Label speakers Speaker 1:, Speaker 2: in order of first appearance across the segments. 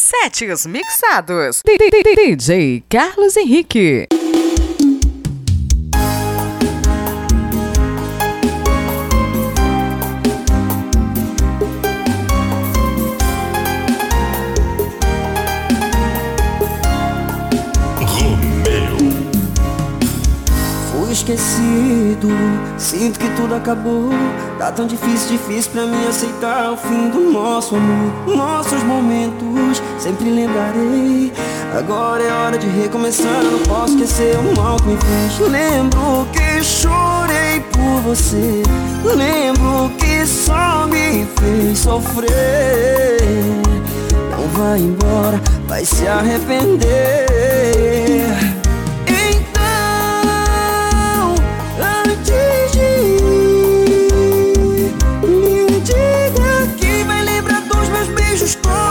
Speaker 1: Sete os mixados. DJ Carlos Henrique.
Speaker 2: Sinto que tudo acabou. Tá tão difícil, difícil pra mim aceitar o fim do nosso amor. Nossos momentos, sempre lembrarei. Agora é hora de recomeçar. Não posso esquecer o mal que me fez. Lembro que chorei por você. Lembro que só me fez sofrer. Não vai embora, vai se arrepender. is.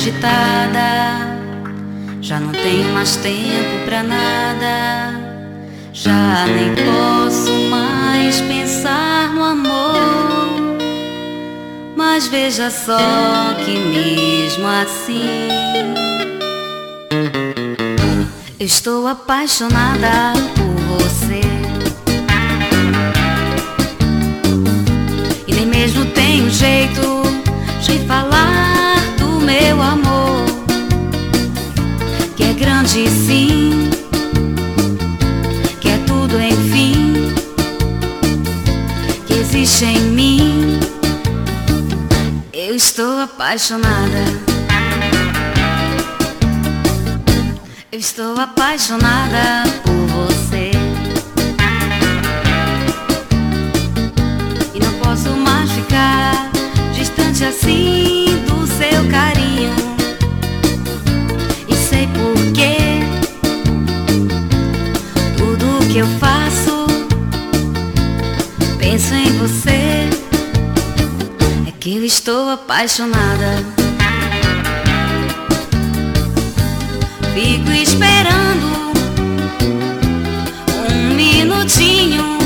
Speaker 3: Agitada. Já não tenho mais tempo pra nada. Já nem posso mais pensar no amor. Mas veja só que mesmo assim estou apaixonada por você. E nem mesmo tenho jeito de falar meu amor, que é grande sim, que é tudo enfim, que existe em mim. Eu estou apaixonada. Eu estou apaixonada por você. E não posso mais ficar distante assim estou apaixonada. Fico esperando um minutinho,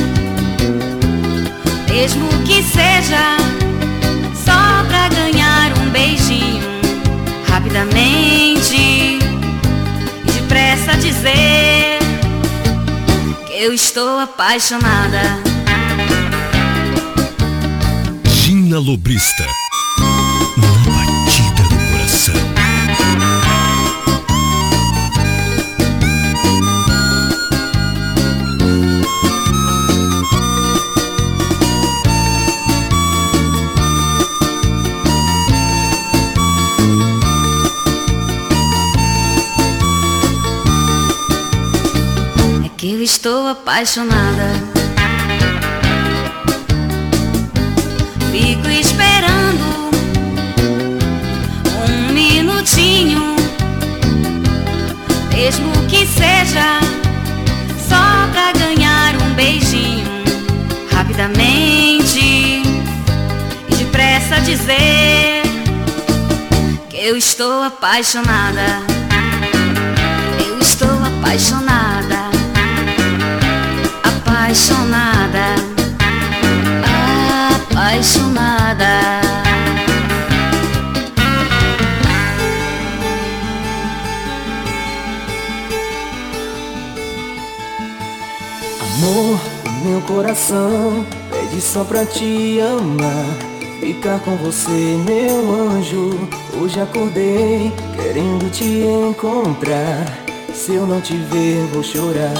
Speaker 3: mesmo que seja só pra ganhar um beijinho, rapidamente depressa dizer eu estou apaixonada.
Speaker 4: Oficina Lobrista. Na batida do coração.
Speaker 3: É que eu estou apaixonada. Estou apaixonada. Eu estou apaixonada apaixonada, apaixonada.
Speaker 5: Amor, meu coração pede só pra te amar. Ficar com você, meu anjo. Hoje acordei querendo te encontrar. Se eu não te ver, vou chorar.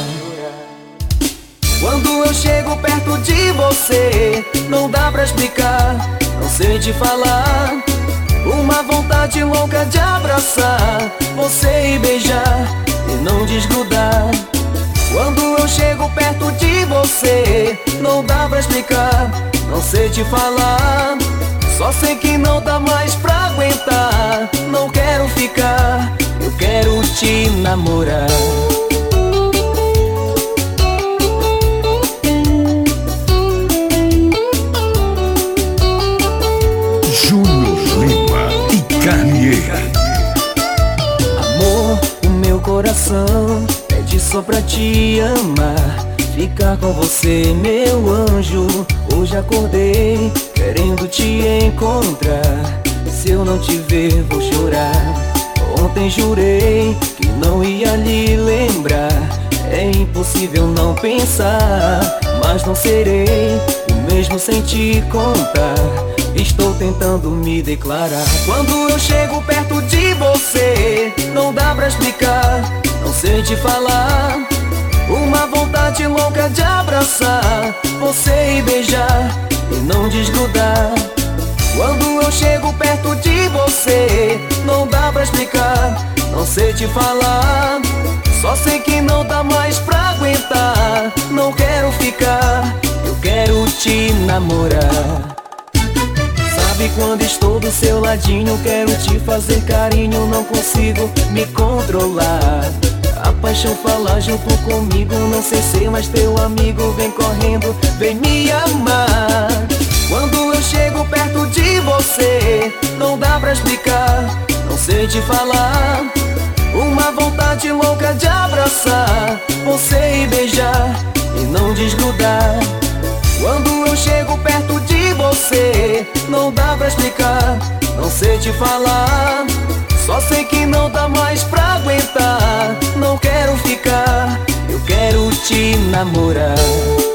Speaker 5: Quando eu chego perto de você, não dá pra explicar, não sei te falar. Uma vontade louca de abraçar você e beijar e não desgrudar. Quando eu chego perto de você, não dá pra explicar, não sei te falar. Só sei que não dá mais pra aguentar. Não quero ficar, eu quero te namorar.
Speaker 4: Júnior Lima e Carnier.
Speaker 5: Amor, o meu coração só pra te amar. Ficar com você, meu anjo. Hoje acordei querendo te encontrar. Se eu não te ver, vou chorar. Ontem jurei que não ia lhe lembrar. É impossível não pensar, mas não serei o mesmo sem te contar. Estou tentando me declarar. Quando eu chego perto de você, não dá pra explicar, não sei te falar. Uma vontade louca de abraçar você e beijar e não desgrudar. Quando eu chego perto de você, não dá pra explicar, não sei te falar. Só sei que não dá mais pra aguentar. Não quero ficar, eu quero te namorar. Sabe quando estou do seu ladinho, quero te fazer carinho, não consigo me controlar. A paixão fala junto comigo, não sei ser mais teu amigo, vem correndo, vem me amar. Quando eu chego perto de você, não dá pra explicar, não sei te falar. Uma vontade louca de abraçar você e beijar e não desgrudar. Quando eu chego perto de você, não dá pra explicar, não sei te falar. Só sei que não dá mais pra aguentar. Não quero ficar, eu quero te namorar.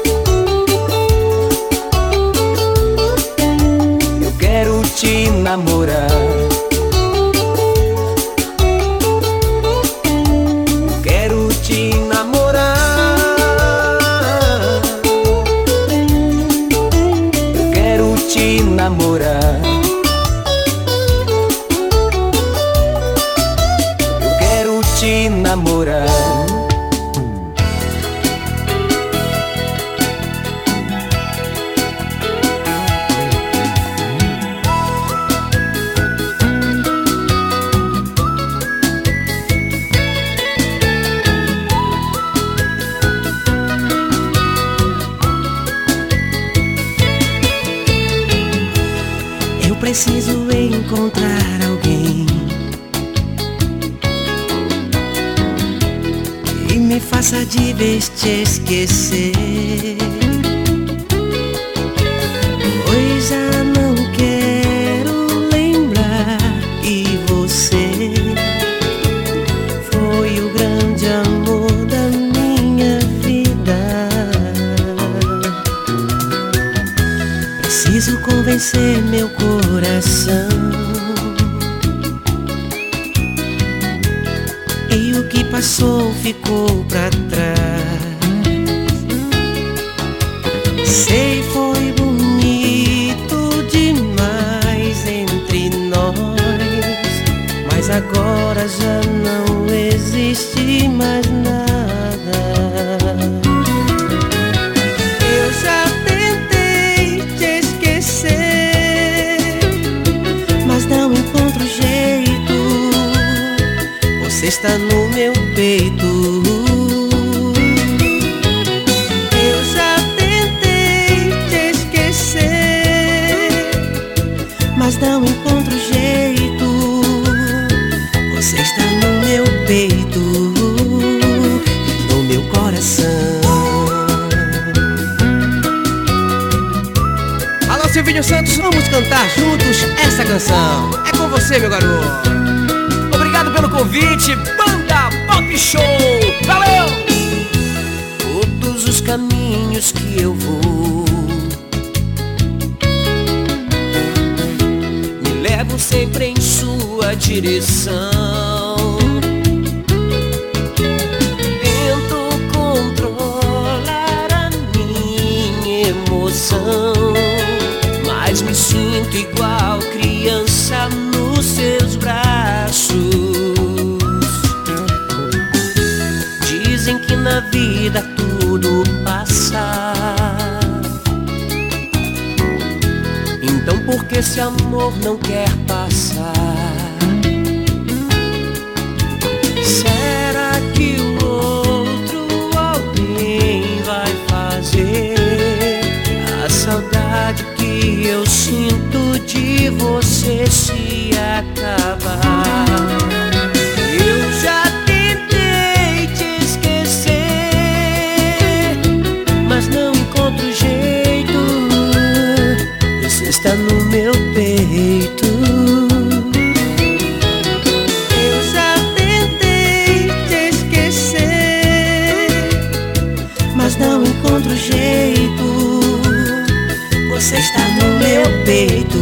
Speaker 6: amor não quer passar. Será que o outro alguém vai fazer a saudade que eu sinto de você se acabar? jeito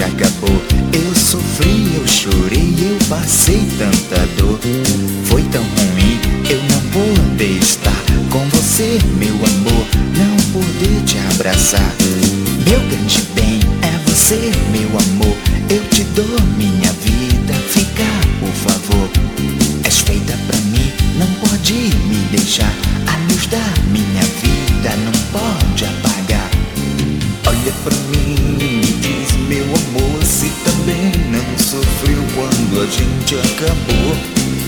Speaker 5: noite
Speaker 7: acabou. Eu sofri, eu chorei, eu passei tanta dor. Foi tão ruim, eu não poder estar com você, meu amor, não poder te abraçar. Meu grande bem é você, meu amor. Eu te dou minha vida, fica, por favor. És feita pra mim, não pode me deixar. A luz da minha vida não pode apagar. Olha pra mim gente acabou.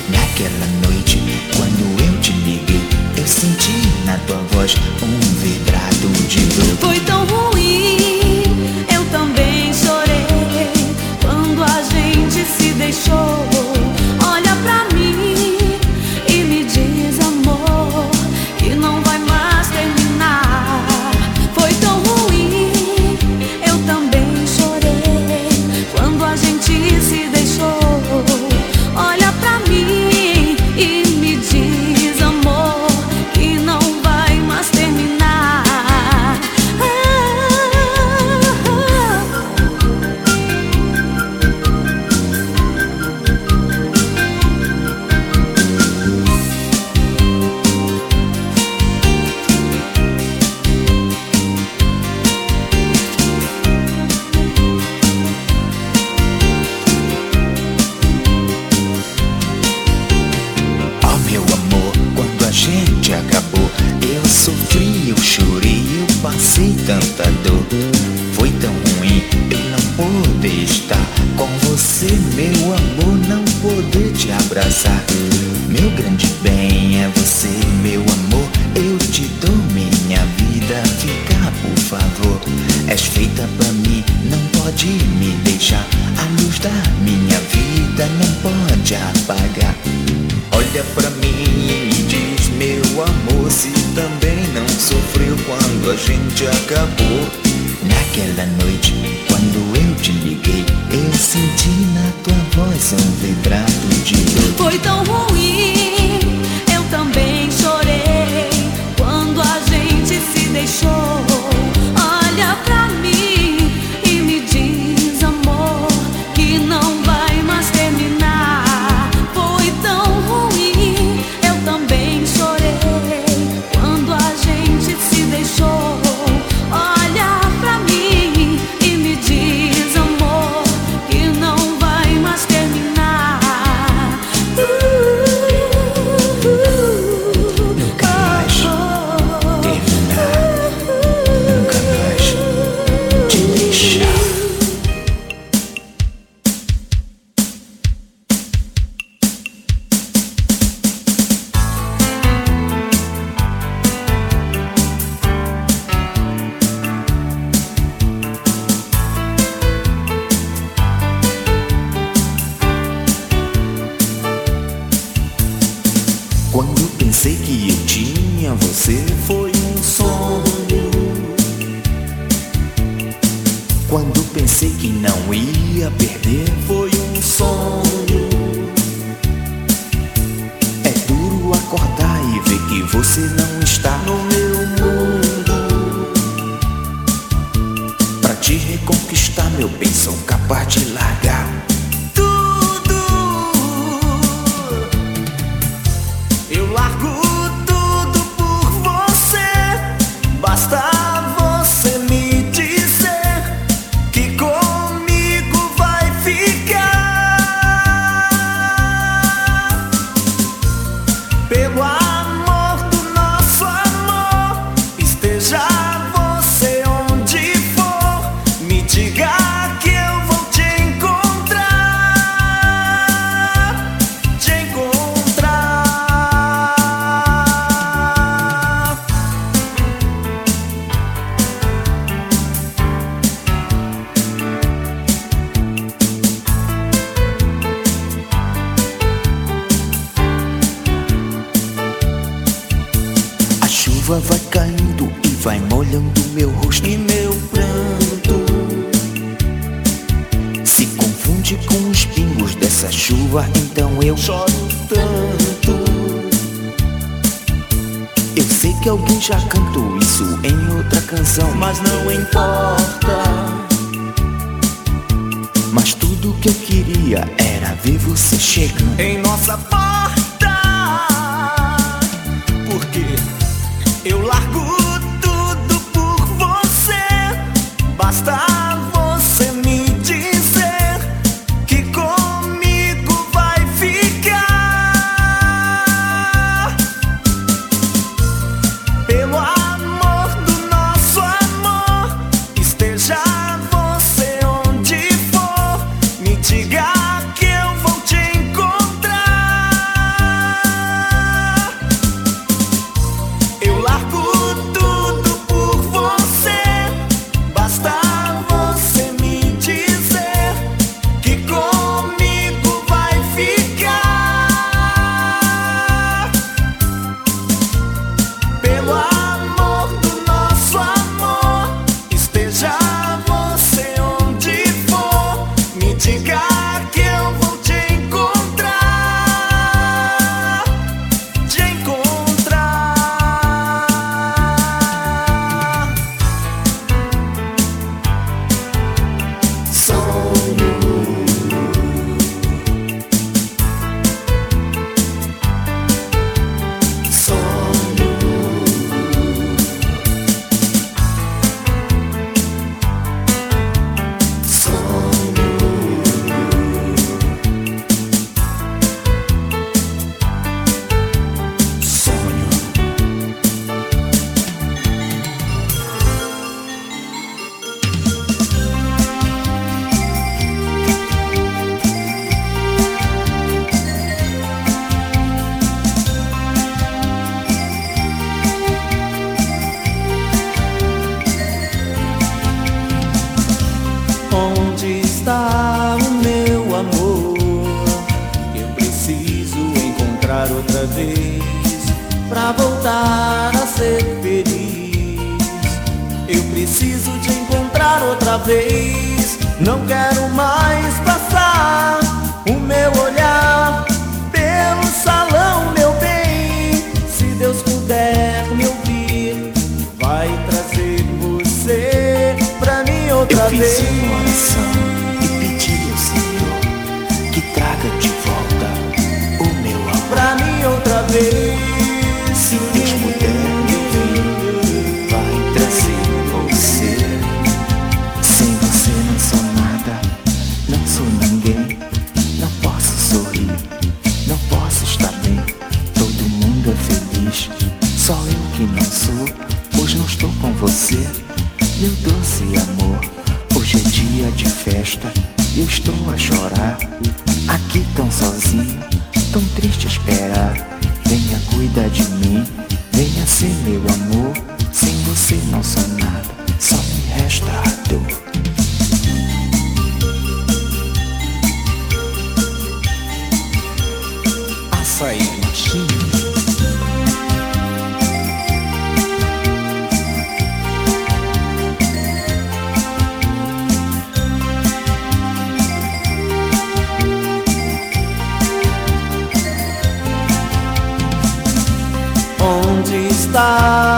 Speaker 7: Naquela noite, quando eu te liguei, eu senti na tua voz um vibrado de dor.
Speaker 3: Foi tão ruim.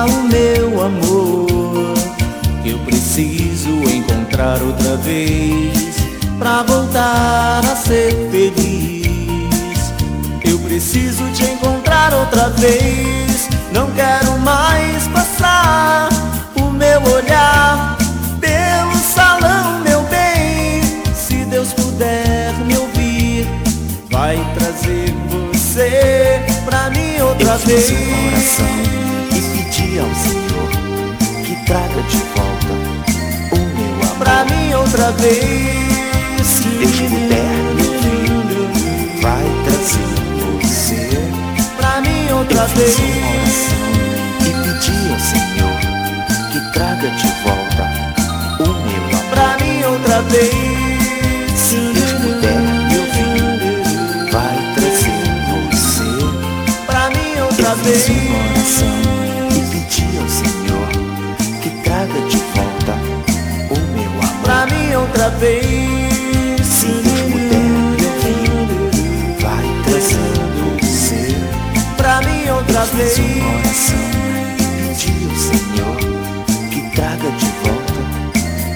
Speaker 8: o meu amor. Eu preciso encontrar outra vez pra voltar a ser feliz. Eu preciso te encontrar outra vez. Não quero mais passar o meu olhar pelo salão, meu bem. Se Deus puder me ouvir, vai trazer você pra mim outra
Speaker 7: Eu
Speaker 8: vez.
Speaker 7: Seu coração pedir ao Senhor que traga de volta o meu amor.
Speaker 8: Pra mim outra vez.
Speaker 7: Se Deus puder, meu
Speaker 8: filho, vai trazer você. Pra mim outra vez.
Speaker 7: Fiz uma oração e pedi ao Senhor que traga de volta o meu amor.
Speaker 8: Pra mim outra vez.
Speaker 7: Se Deus puder, meu filho, vai trazer você.
Speaker 8: para mim outra vez. outra vez.
Speaker 7: Se puder, vai trazer você.
Speaker 8: Para mim outra vez.
Speaker 7: Sua oração e coração ao Senhor, que traga de volta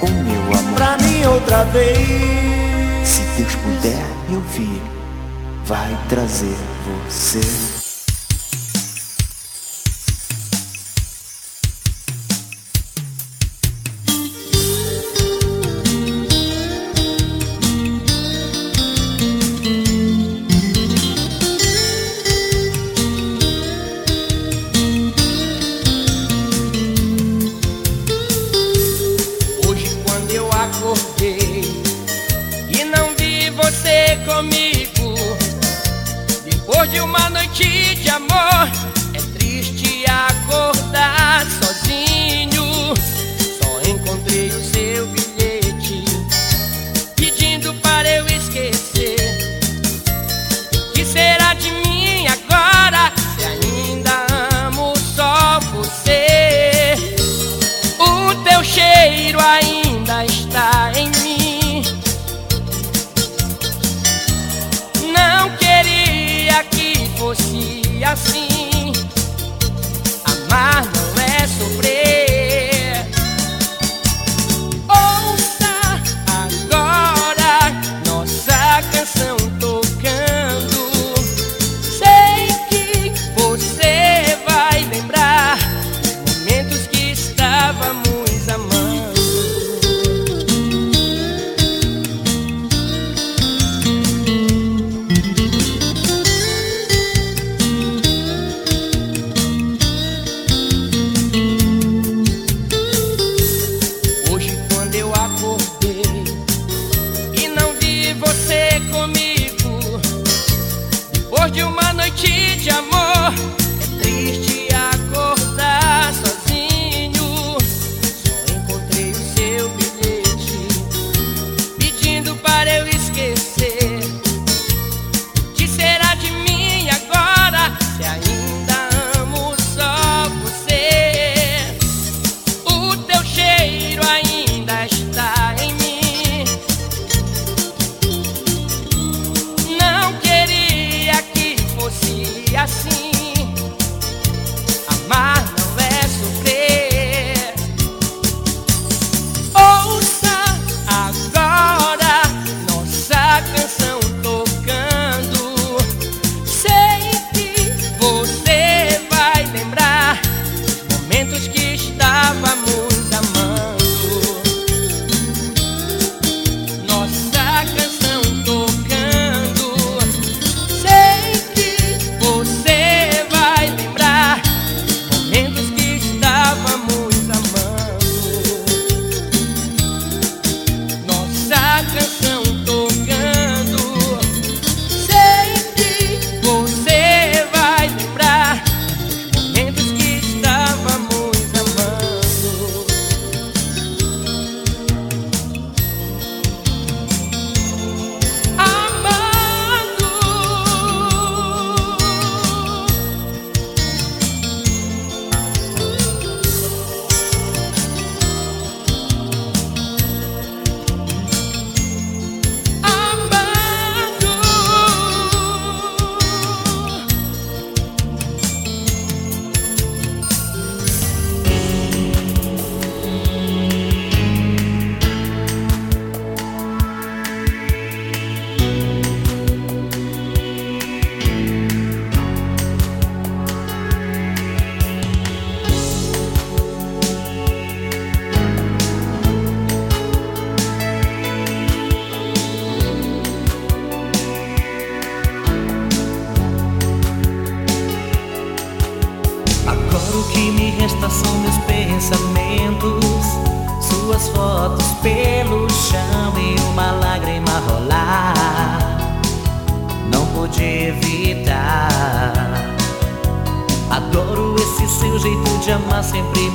Speaker 7: o meu amor
Speaker 8: Para mim outra vez.
Speaker 7: Se Deus puder me ouvir,
Speaker 9: vai trazer você.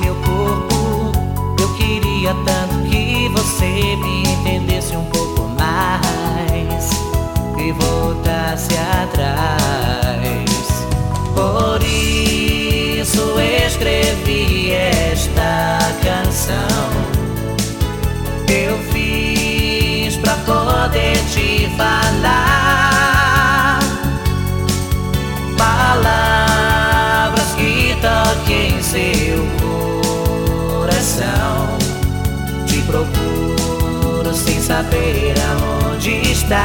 Speaker 10: meu corpo. Eu queria tanto que você me entendesse um pouco mais e voltasse atrás. Por isso escrevi esta canção. Eu fiz pra poder te falar. procuro sem saber aonde estás.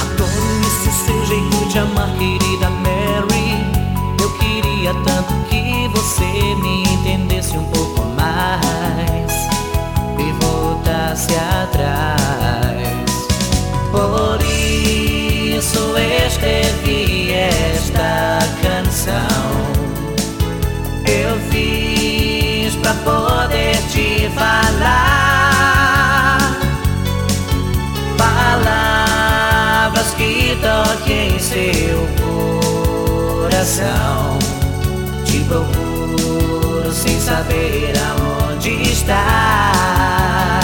Speaker 10: Adoro esse seu jeito de amar, querida Mary. Eu queria tanto que você me entendesse um pouco coração. Te procuro sem saber aonde está.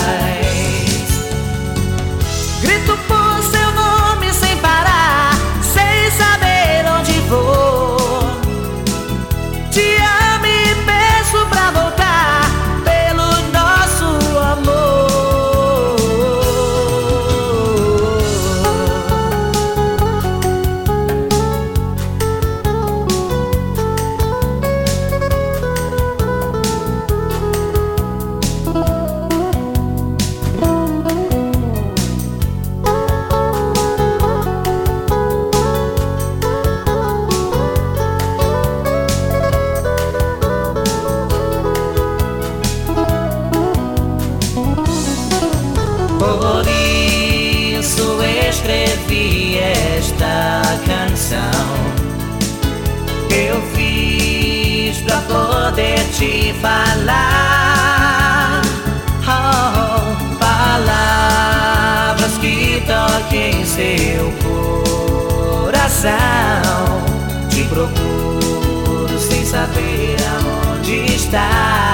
Speaker 10: Te procuro sem saber aonde
Speaker 11: está.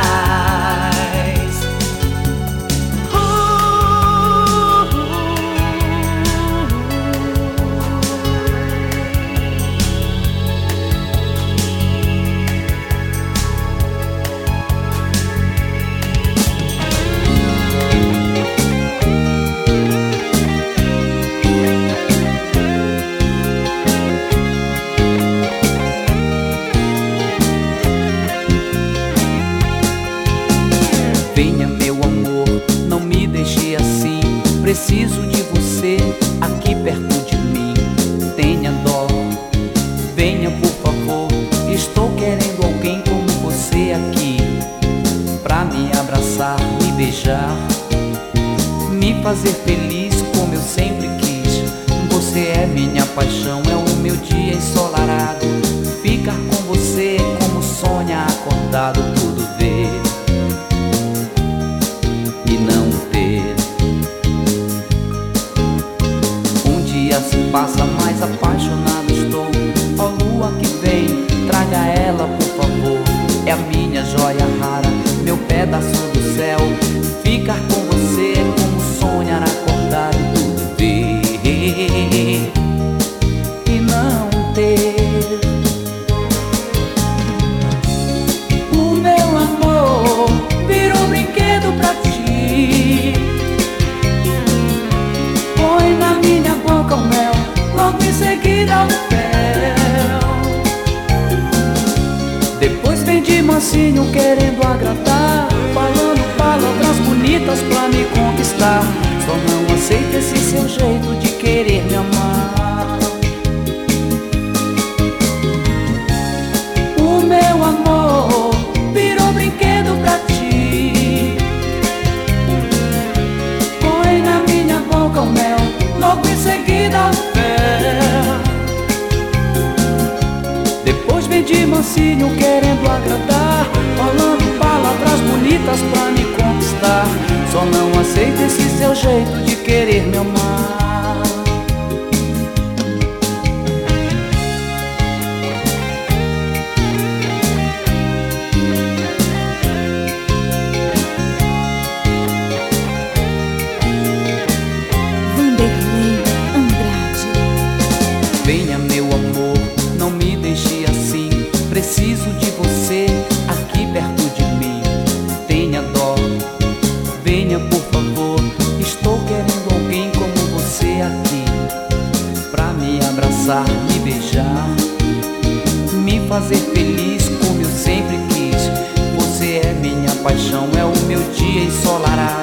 Speaker 11: paixão é o meu dia ensolarado.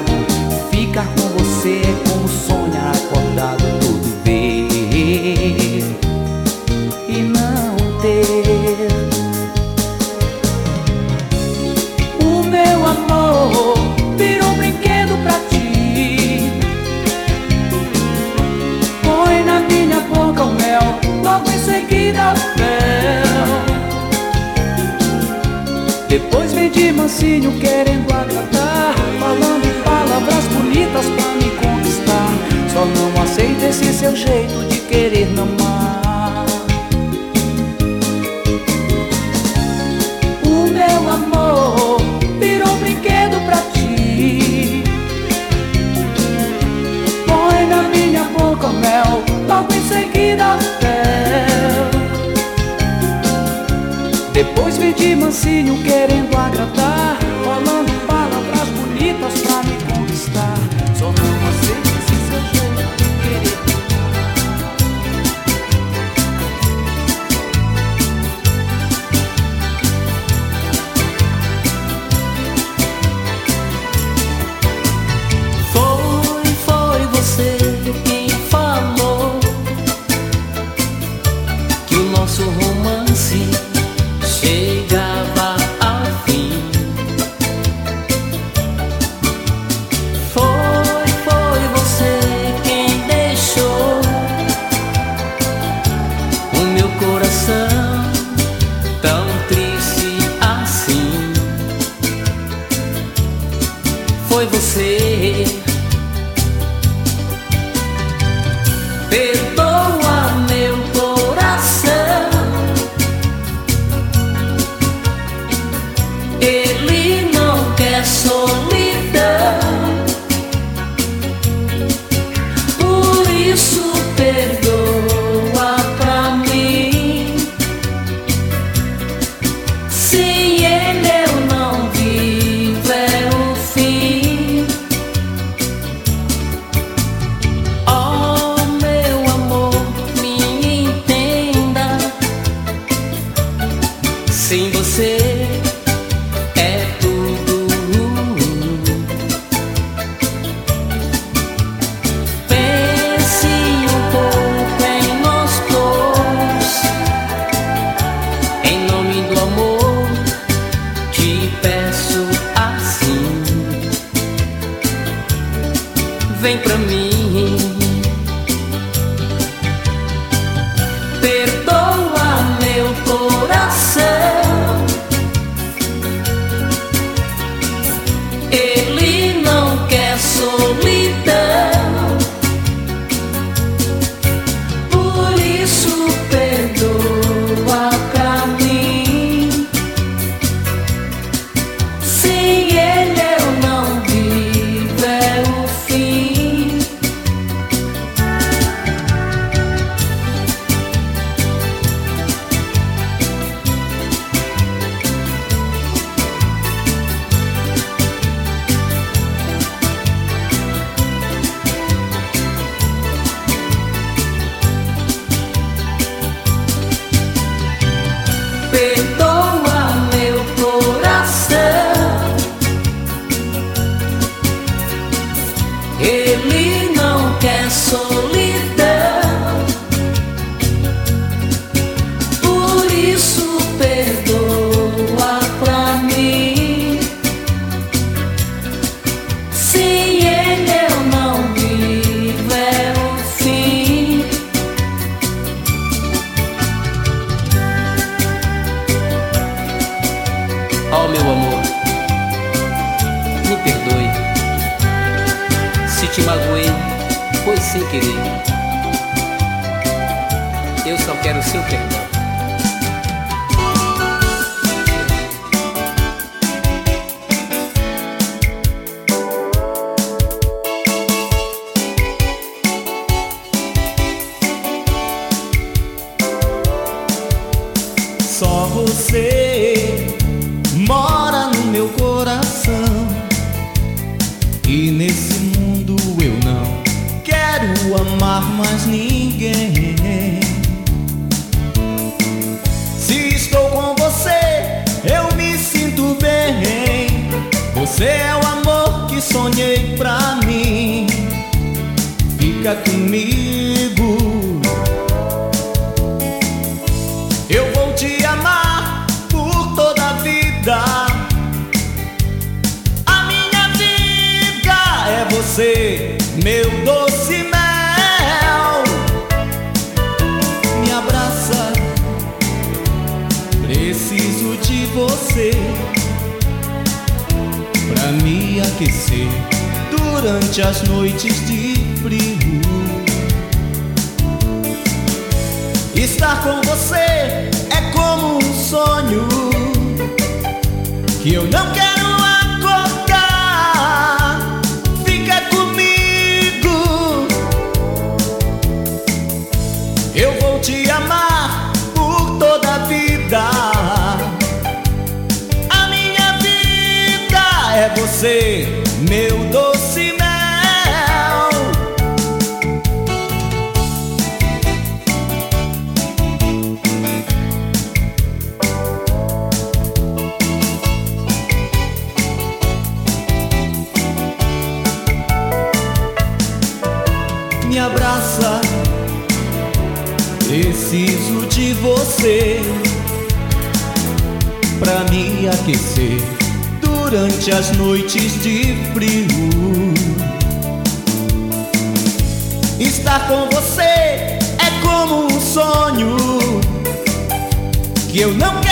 Speaker 11: desse seu jeito de querer não
Speaker 3: as noites de frio. Estar com você é como um sonho que eu não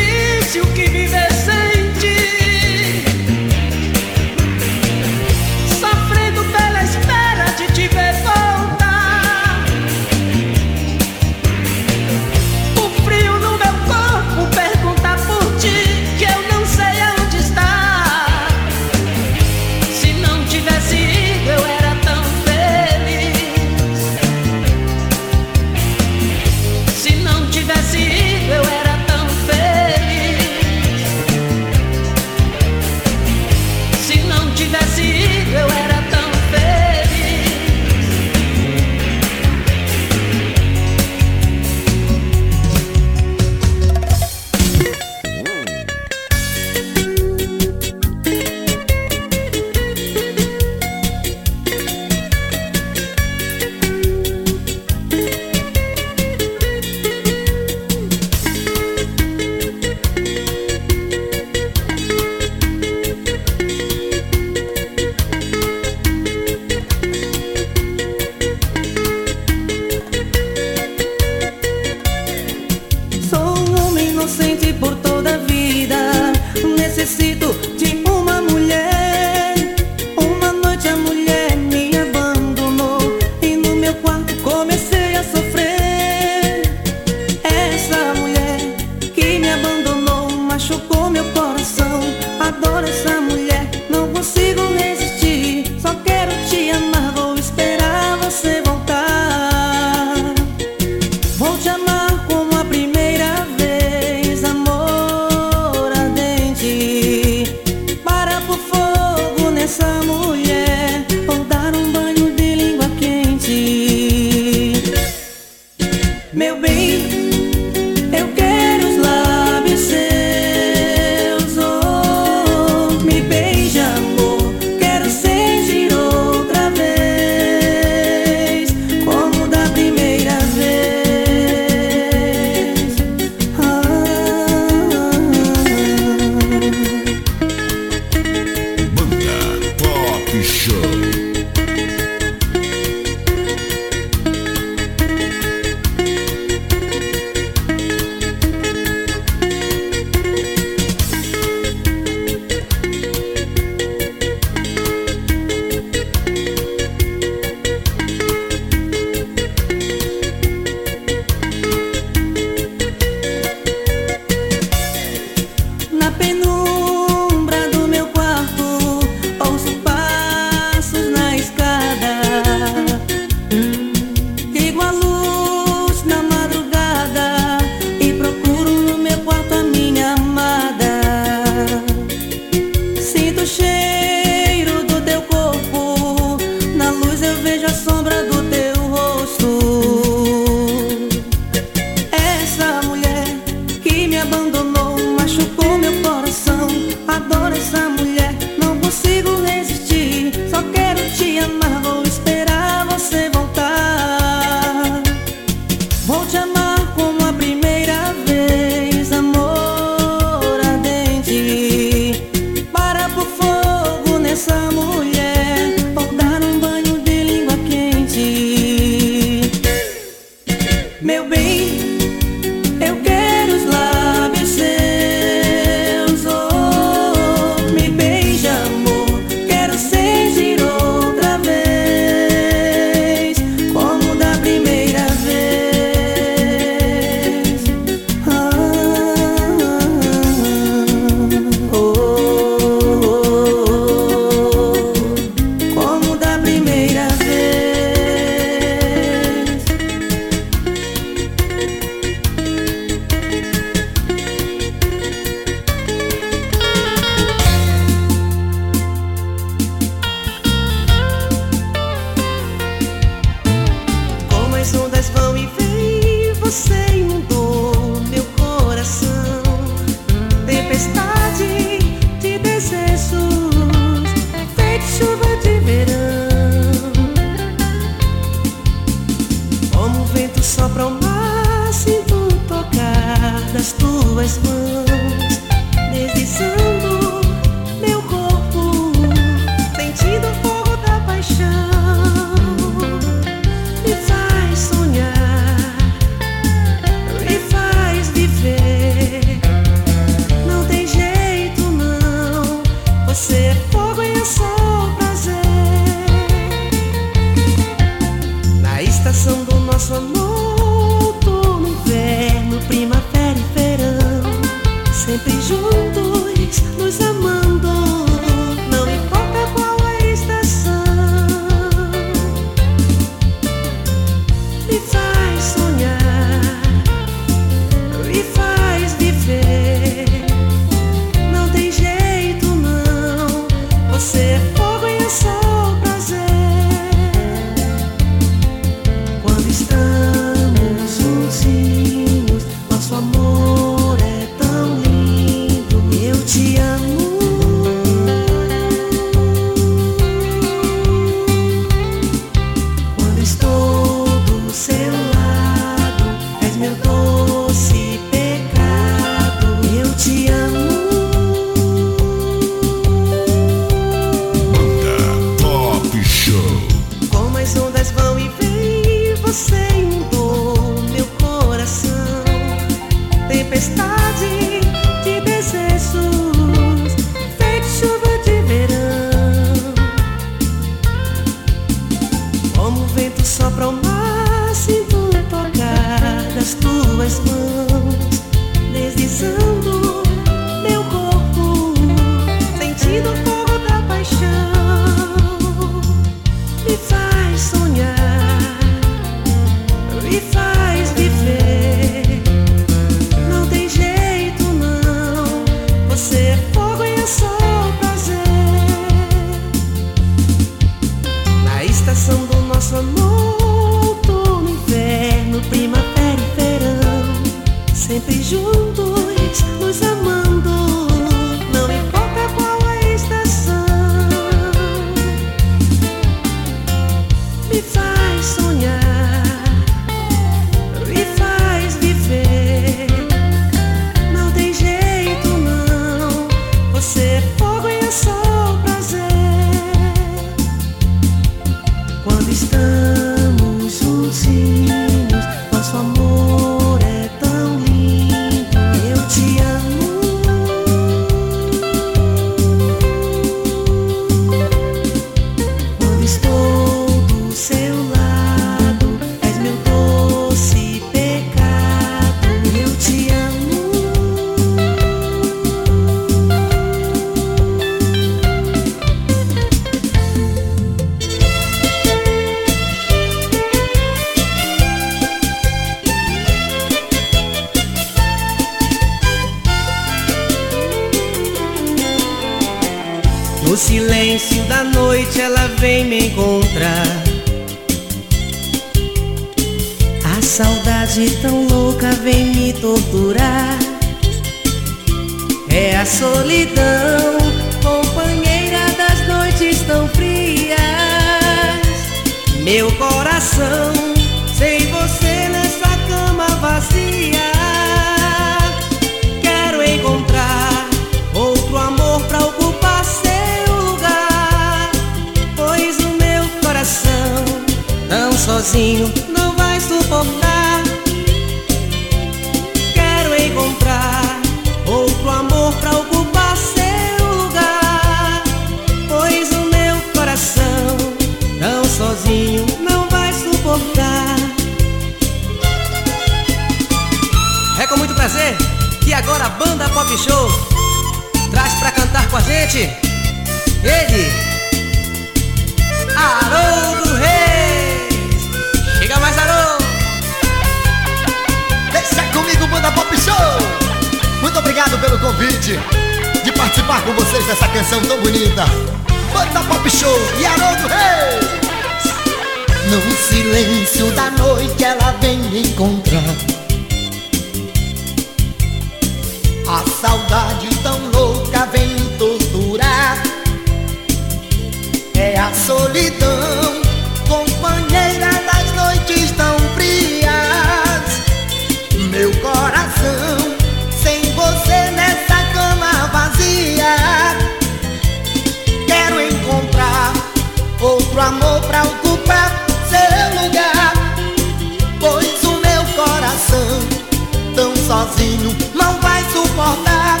Speaker 12: sozinho não vai suportar.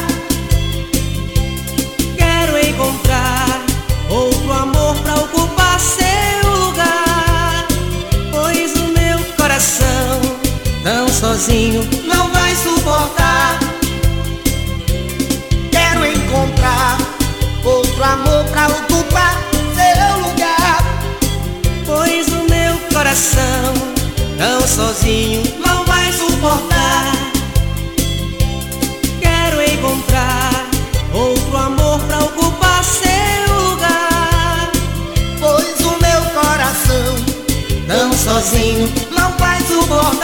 Speaker 12: Quero encontrar outro amor pra ocupar seu lugar. Pois o meu coração, tão sozinho, não vai suportar.
Speaker 13: Quero encontrar outro amor pra ocupar seu lugar. Pois o meu coração, tão sozinho,
Speaker 12: sozinho não vai suportar.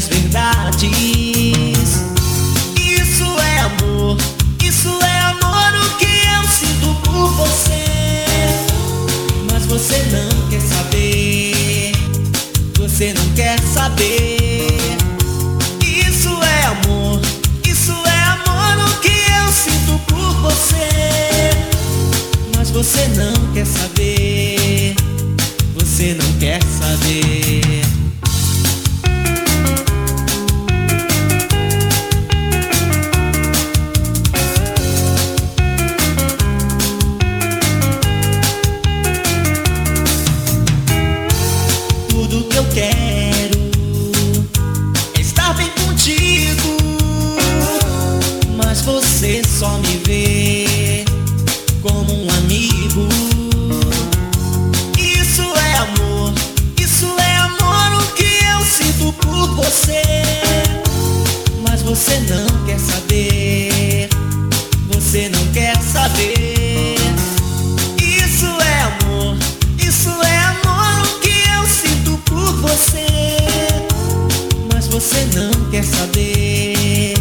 Speaker 8: minhas verdades. Isso é amor, isso é amor o que eu sinto por você. Mas você não quer saber, você não quer saber. Isso é amor, isso é amor o que eu sinto por você. Mas você não quer saber, você não quer saber. você não quer saber.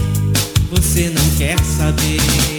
Speaker 8: Você não quer saber.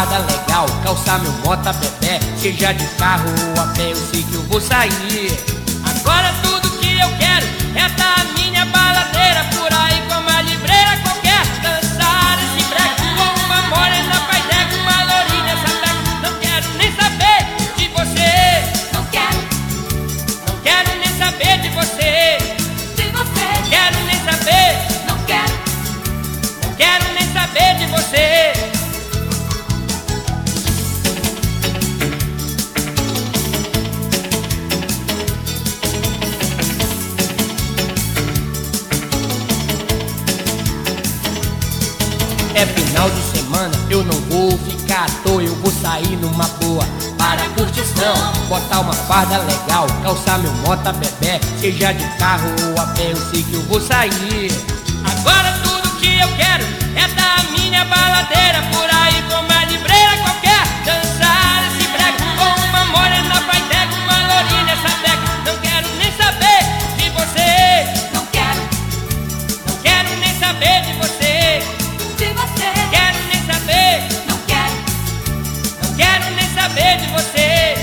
Speaker 9: farda legal, calçar meu bota bebê, seja de carro ou a pé, eu sei que eu vou sair. Agora tudo que eu quero é tá a minha baladeira por aí com a livreira. É final de semana, eu não vou ficar à toa, eu vou sair numa boa para curtição. Botar uma farda legal, calçar meu mota bebê, seja de carro ou a pé, eu sei que eu vou sair. Agora tudo que eu quero é da minha baladeira por saber de você.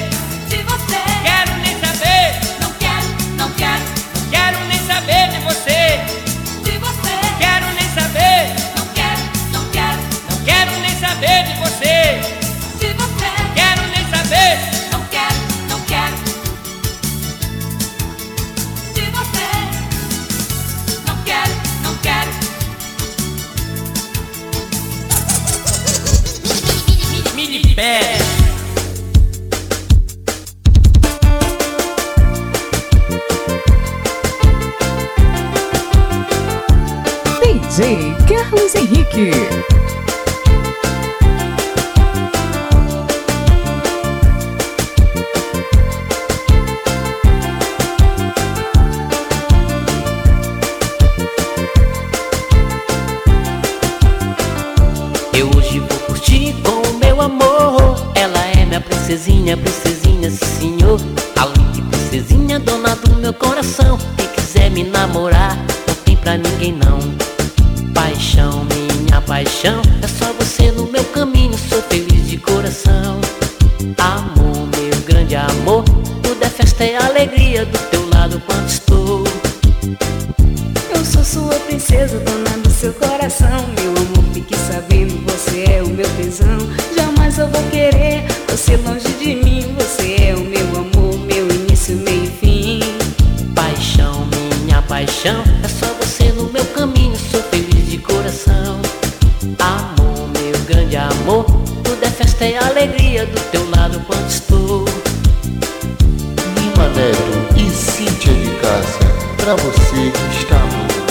Speaker 10: paixão. É só você no meu caminho, sou feliz de coração. Amor, meu grande amor, tudo é festa e alegria do teu lado quando estou.
Speaker 14: Lima Neto e Cíntia de Casa, pra você que está amor.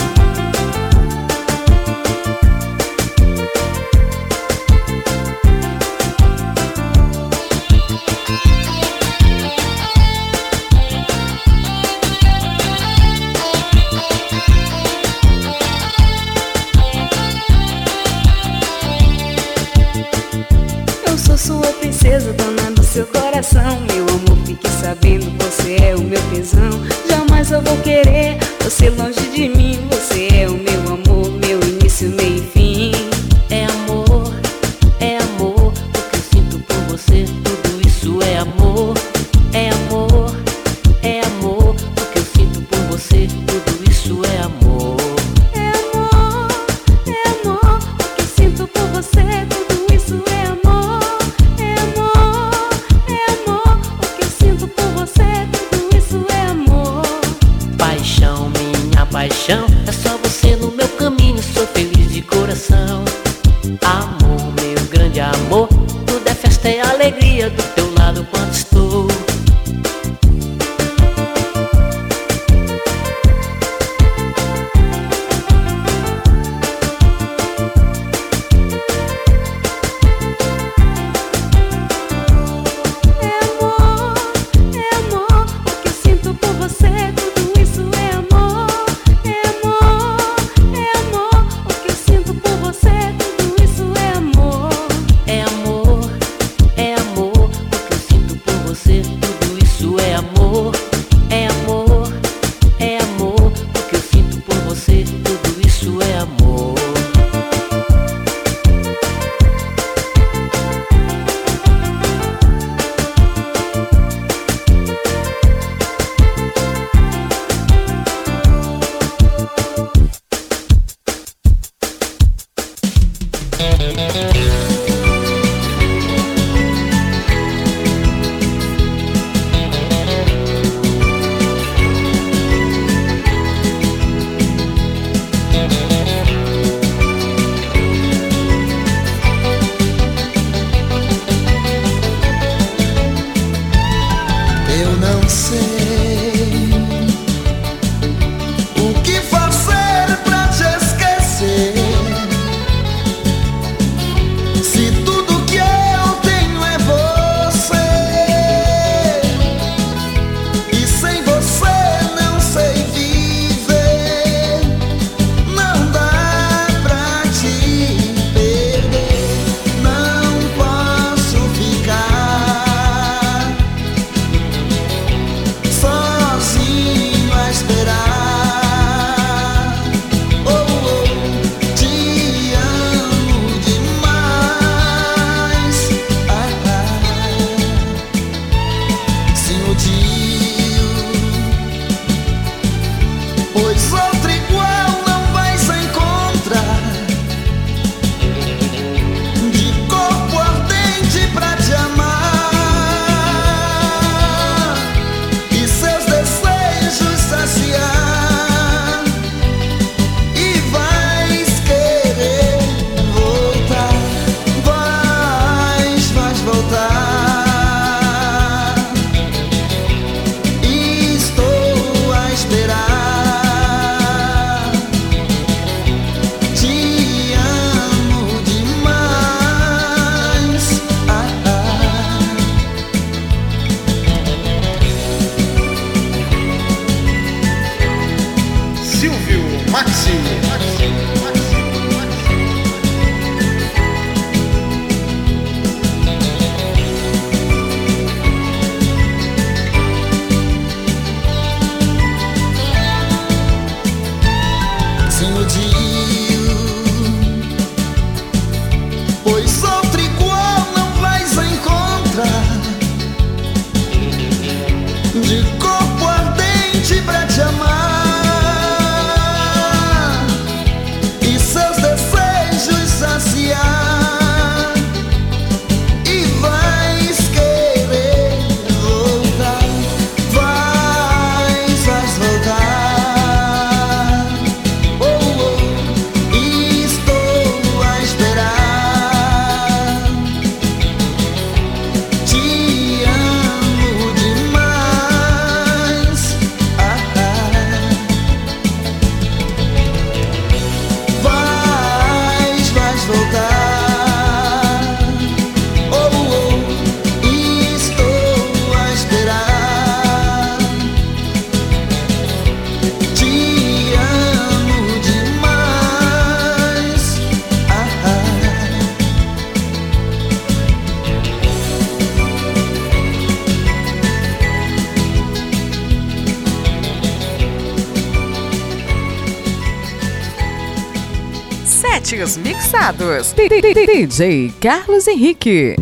Speaker 15: Setes mixados. DJ Carlos Henrique.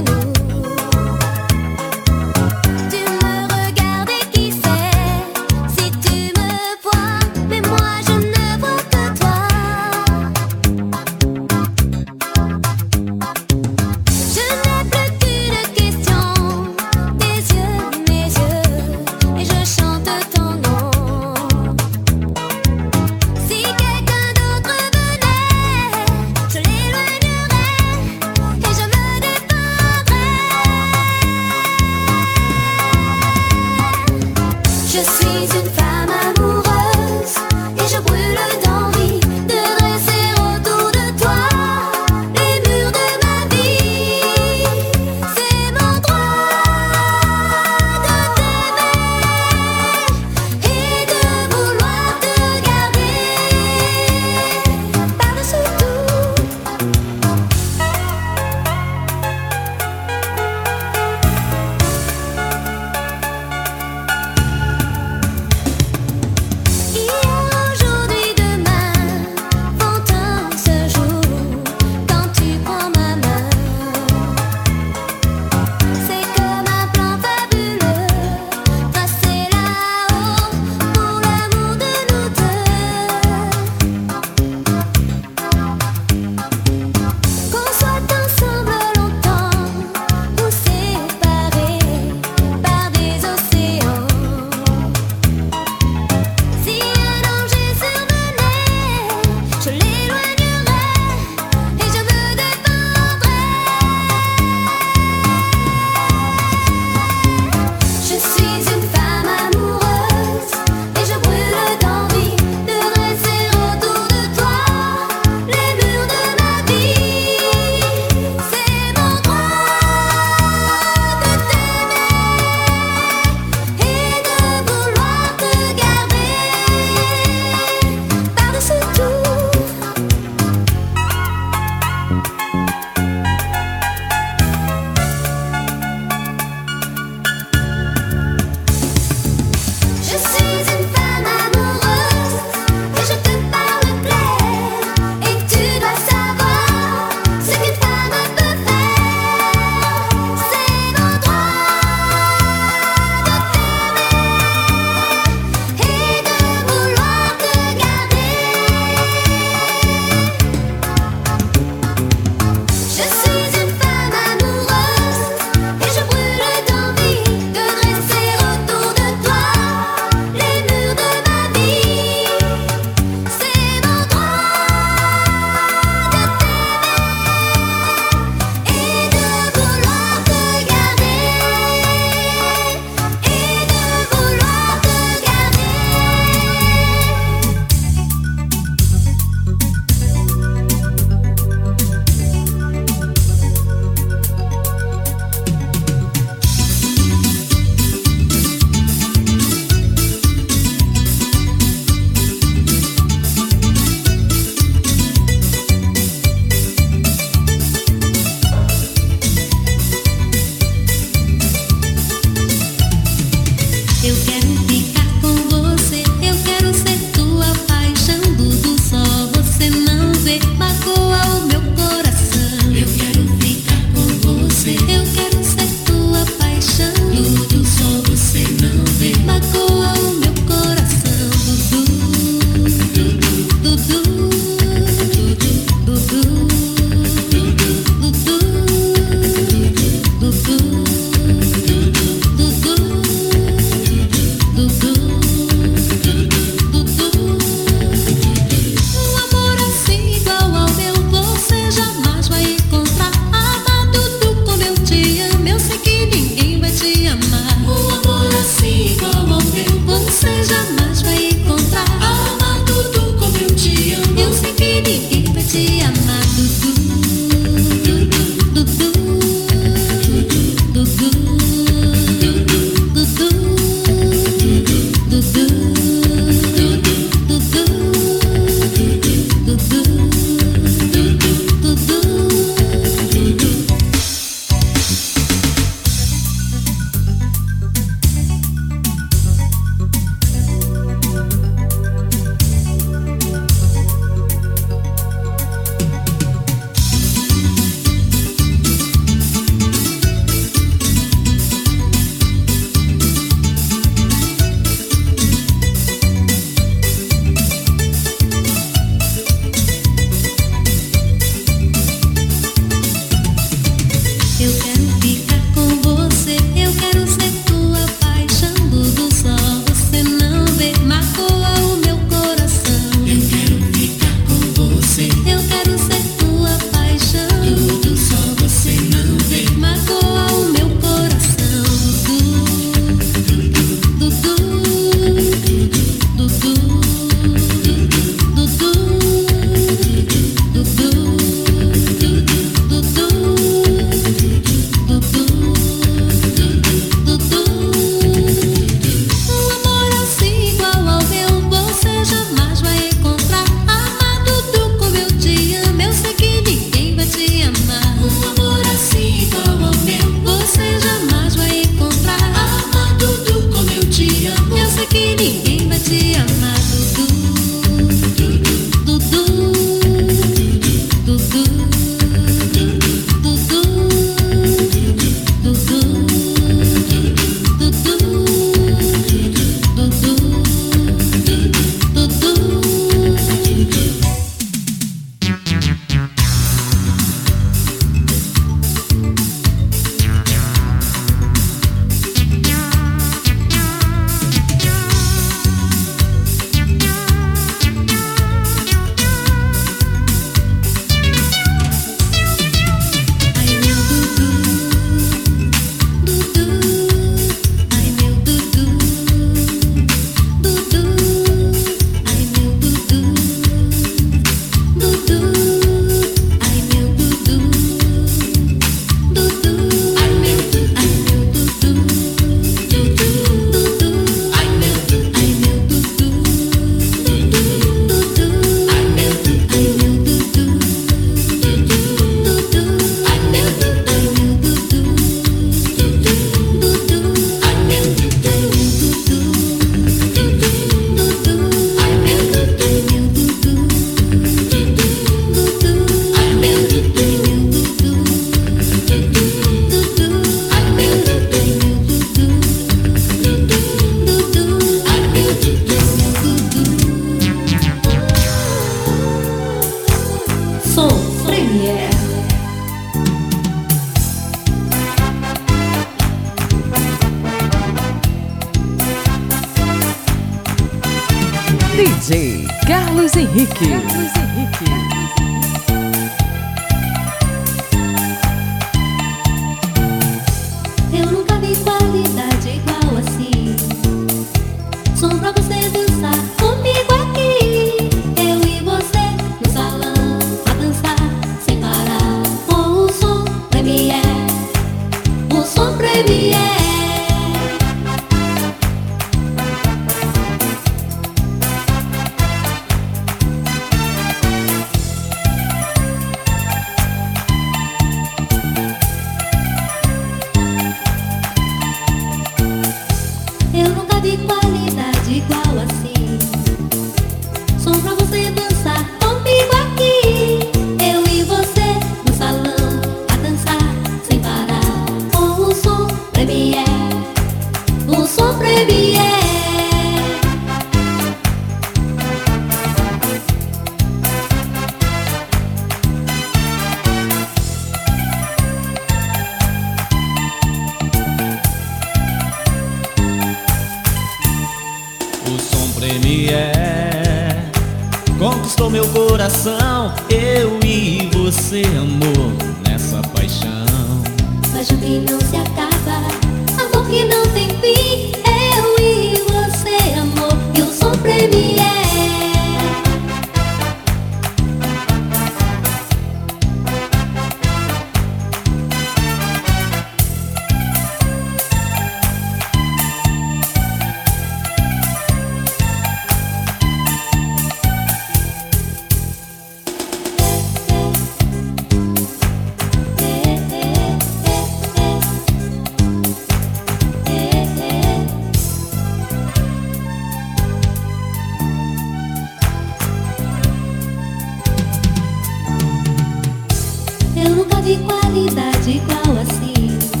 Speaker 16: de
Speaker 8: qualidade igual assim.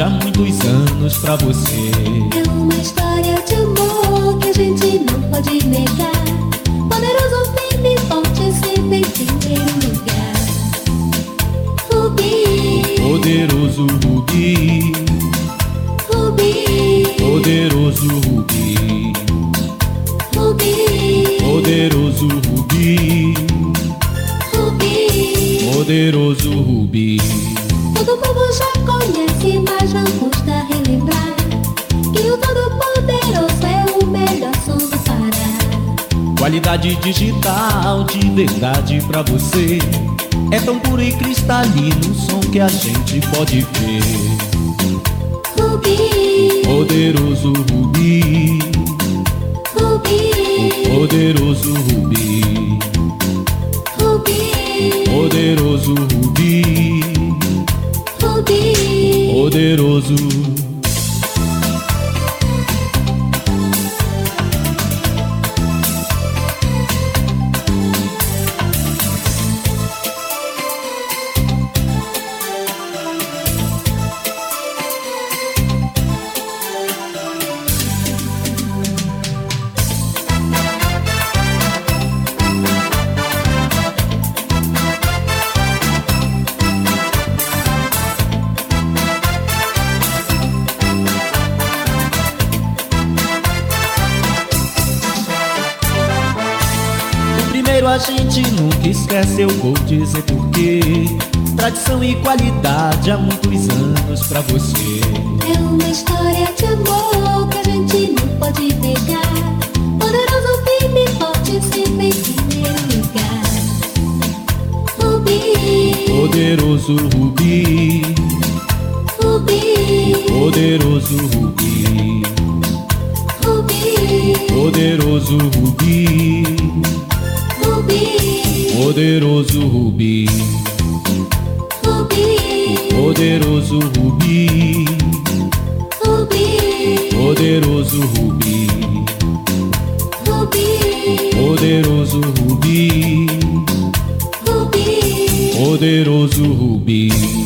Speaker 17: há muitos anos pra você.
Speaker 8: Qualidade digital de verdade pra você. É tão puro e cristalino o som que a gente pode ver.
Speaker 17: Rubi,
Speaker 8: O poderoso Rubi,
Speaker 17: Rubi,
Speaker 8: o poderoso Rubi,
Speaker 17: Rubi,
Speaker 8: poderoso Rubi,
Speaker 17: Rubi.
Speaker 8: poderoso. O esquece, eu vou dizer porquê. Tradição e qualidade há muitos anos pra você.
Speaker 17: É uma história de amor que a gente não pode negar. Poderoso, firme, forte, sempre em primeiro lugar. Rubi,
Speaker 8: Poderoso Rubi,
Speaker 17: Rubi,
Speaker 8: poderoso Rubi,
Speaker 17: Rubi,
Speaker 8: poderoso Rubi, poderoso Rubi,
Speaker 17: Rubi,
Speaker 8: poderoso Rubi,
Speaker 17: Rubi,
Speaker 8: poderoso Rubi,
Speaker 17: Rubi,
Speaker 8: poderoso Rubi,
Speaker 17: Rubi.
Speaker 8: poderoso Rubi. Rubi,